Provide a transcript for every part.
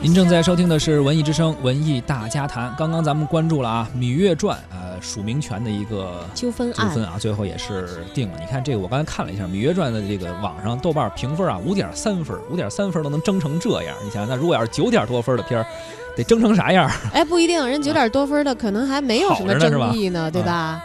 您正在收听的是《文艺之声·文艺大家谈》。刚刚咱们关注了啊，《芈月传》呃，署名权的一个纠纷纠纷啊，最后也是定了。你看这个，我刚才看了一下《芈月传》的这个网上豆瓣评分啊，五点三分，五点三分都能争成这样。你想想，那如果要是九点多分的片儿，得争成啥样？哎，不一定，人九点多分的可能还没有什么争议呢，对吧？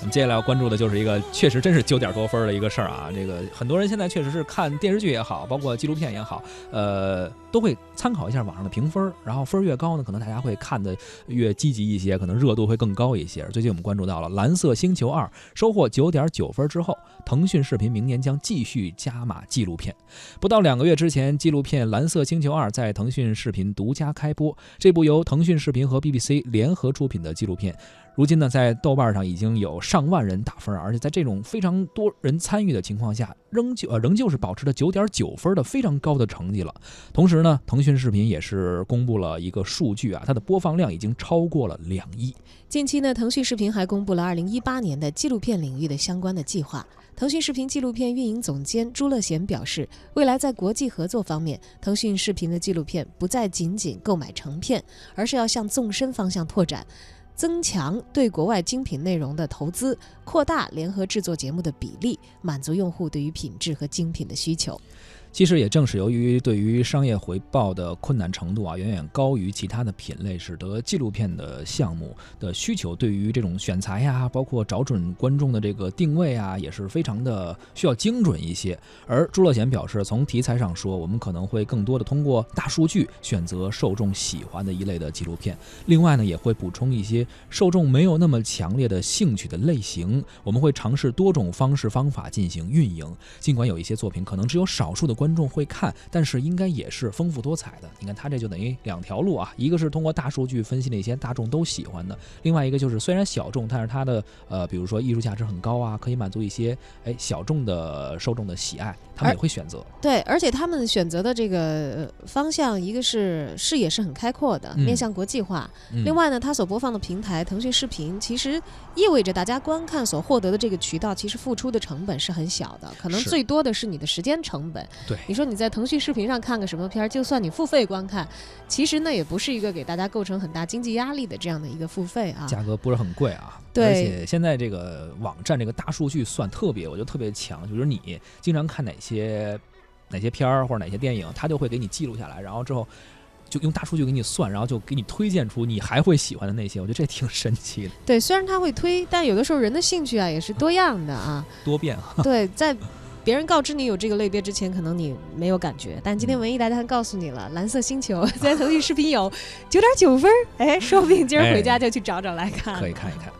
我们接下来要关注的就是一个确实真是九点多分的一个事儿啊！这个很多人现在确实是看电视剧也好，包括纪录片也好，呃，都会参考一下网上的评分，然后分越高呢，可能大家会看的越积极一些，可能热度会更高一些。最近我们关注到了《蓝色星球二》收获九点九分之后，腾讯视频明年将继续加码纪录片。不到两个月之前，纪录片《蓝色星球二》在腾讯视频独家开播。这部由腾讯视频和 BBC 联合出品的纪录片。如今呢，在豆瓣上已经有上万人打分，而且在这种非常多人参与的情况下，仍旧呃仍旧是保持着九点九分的非常高的成绩了。同时呢，腾讯视频也是公布了一个数据啊，它的播放量已经超过了两亿。近期呢，腾讯视频还公布了二零一八年的纪录片领域的相关的计划。腾讯视频纪录片运营总监朱乐贤表示，未来在国际合作方面，腾讯视频的纪录片不再仅仅购买成片，而是要向纵深方向拓展。增强对国外精品内容的投资，扩大联合制作节目的比例，满足用户对于品质和精品的需求。其实也正是由于对于商业回报的困难程度啊，远远高于其他的品类，使得纪录片的项目的需求对于这种选材呀，包括找准观众的这个定位啊，也是非常的需要精准一些。而朱乐贤表示，从题材上说，我们可能会更多的通过大数据选择受众喜欢的一类的纪录片。另外呢，也会补充一些受众没有那么强烈的兴趣的类型。我们会尝试多种方式方法进行运营。尽管有一些作品可能只有少数的观众会看，但是应该也是丰富多彩的。你看，他这就等于两条路啊，一个是通过大数据分析那些大众都喜欢的，另外一个就是虽然小众，但是它的呃，比如说艺术价值很高啊，可以满足一些哎小众的受众的喜爱，他们也会选择。对，而且他们选择的这个方向，一个是视野是很开阔的，面向国际化；另外呢，它所播放的平台腾讯视频，其实意味着大家观看所获得的这个渠道，其实付出的成本是很小的，可能最多的是你的时间成本。对，你说你在腾讯视频上看个什么片儿，就算你付费观看，其实那也不是一个给大家构成很大经济压力的这样的一个付费啊，价格不是很贵啊。对，而且现在这个网站这个大数据算特别，我觉得特别强，就是你经常看哪些哪些片儿或者哪些电影，它就会给你记录下来，然后之后就用大数据给你算，然后就给你推荐出你还会喜欢的那些，我觉得这挺神奇的。对，虽然它会推，但有的时候人的兴趣啊也是多样的啊，多变啊。对，在。别人告知你有这个类别之前，可能你没有感觉，但今天文艺大家告诉你了，《蓝色星球》在腾讯视频有九点九分，哎，说不定今儿回家就去找找来看。可以看一看。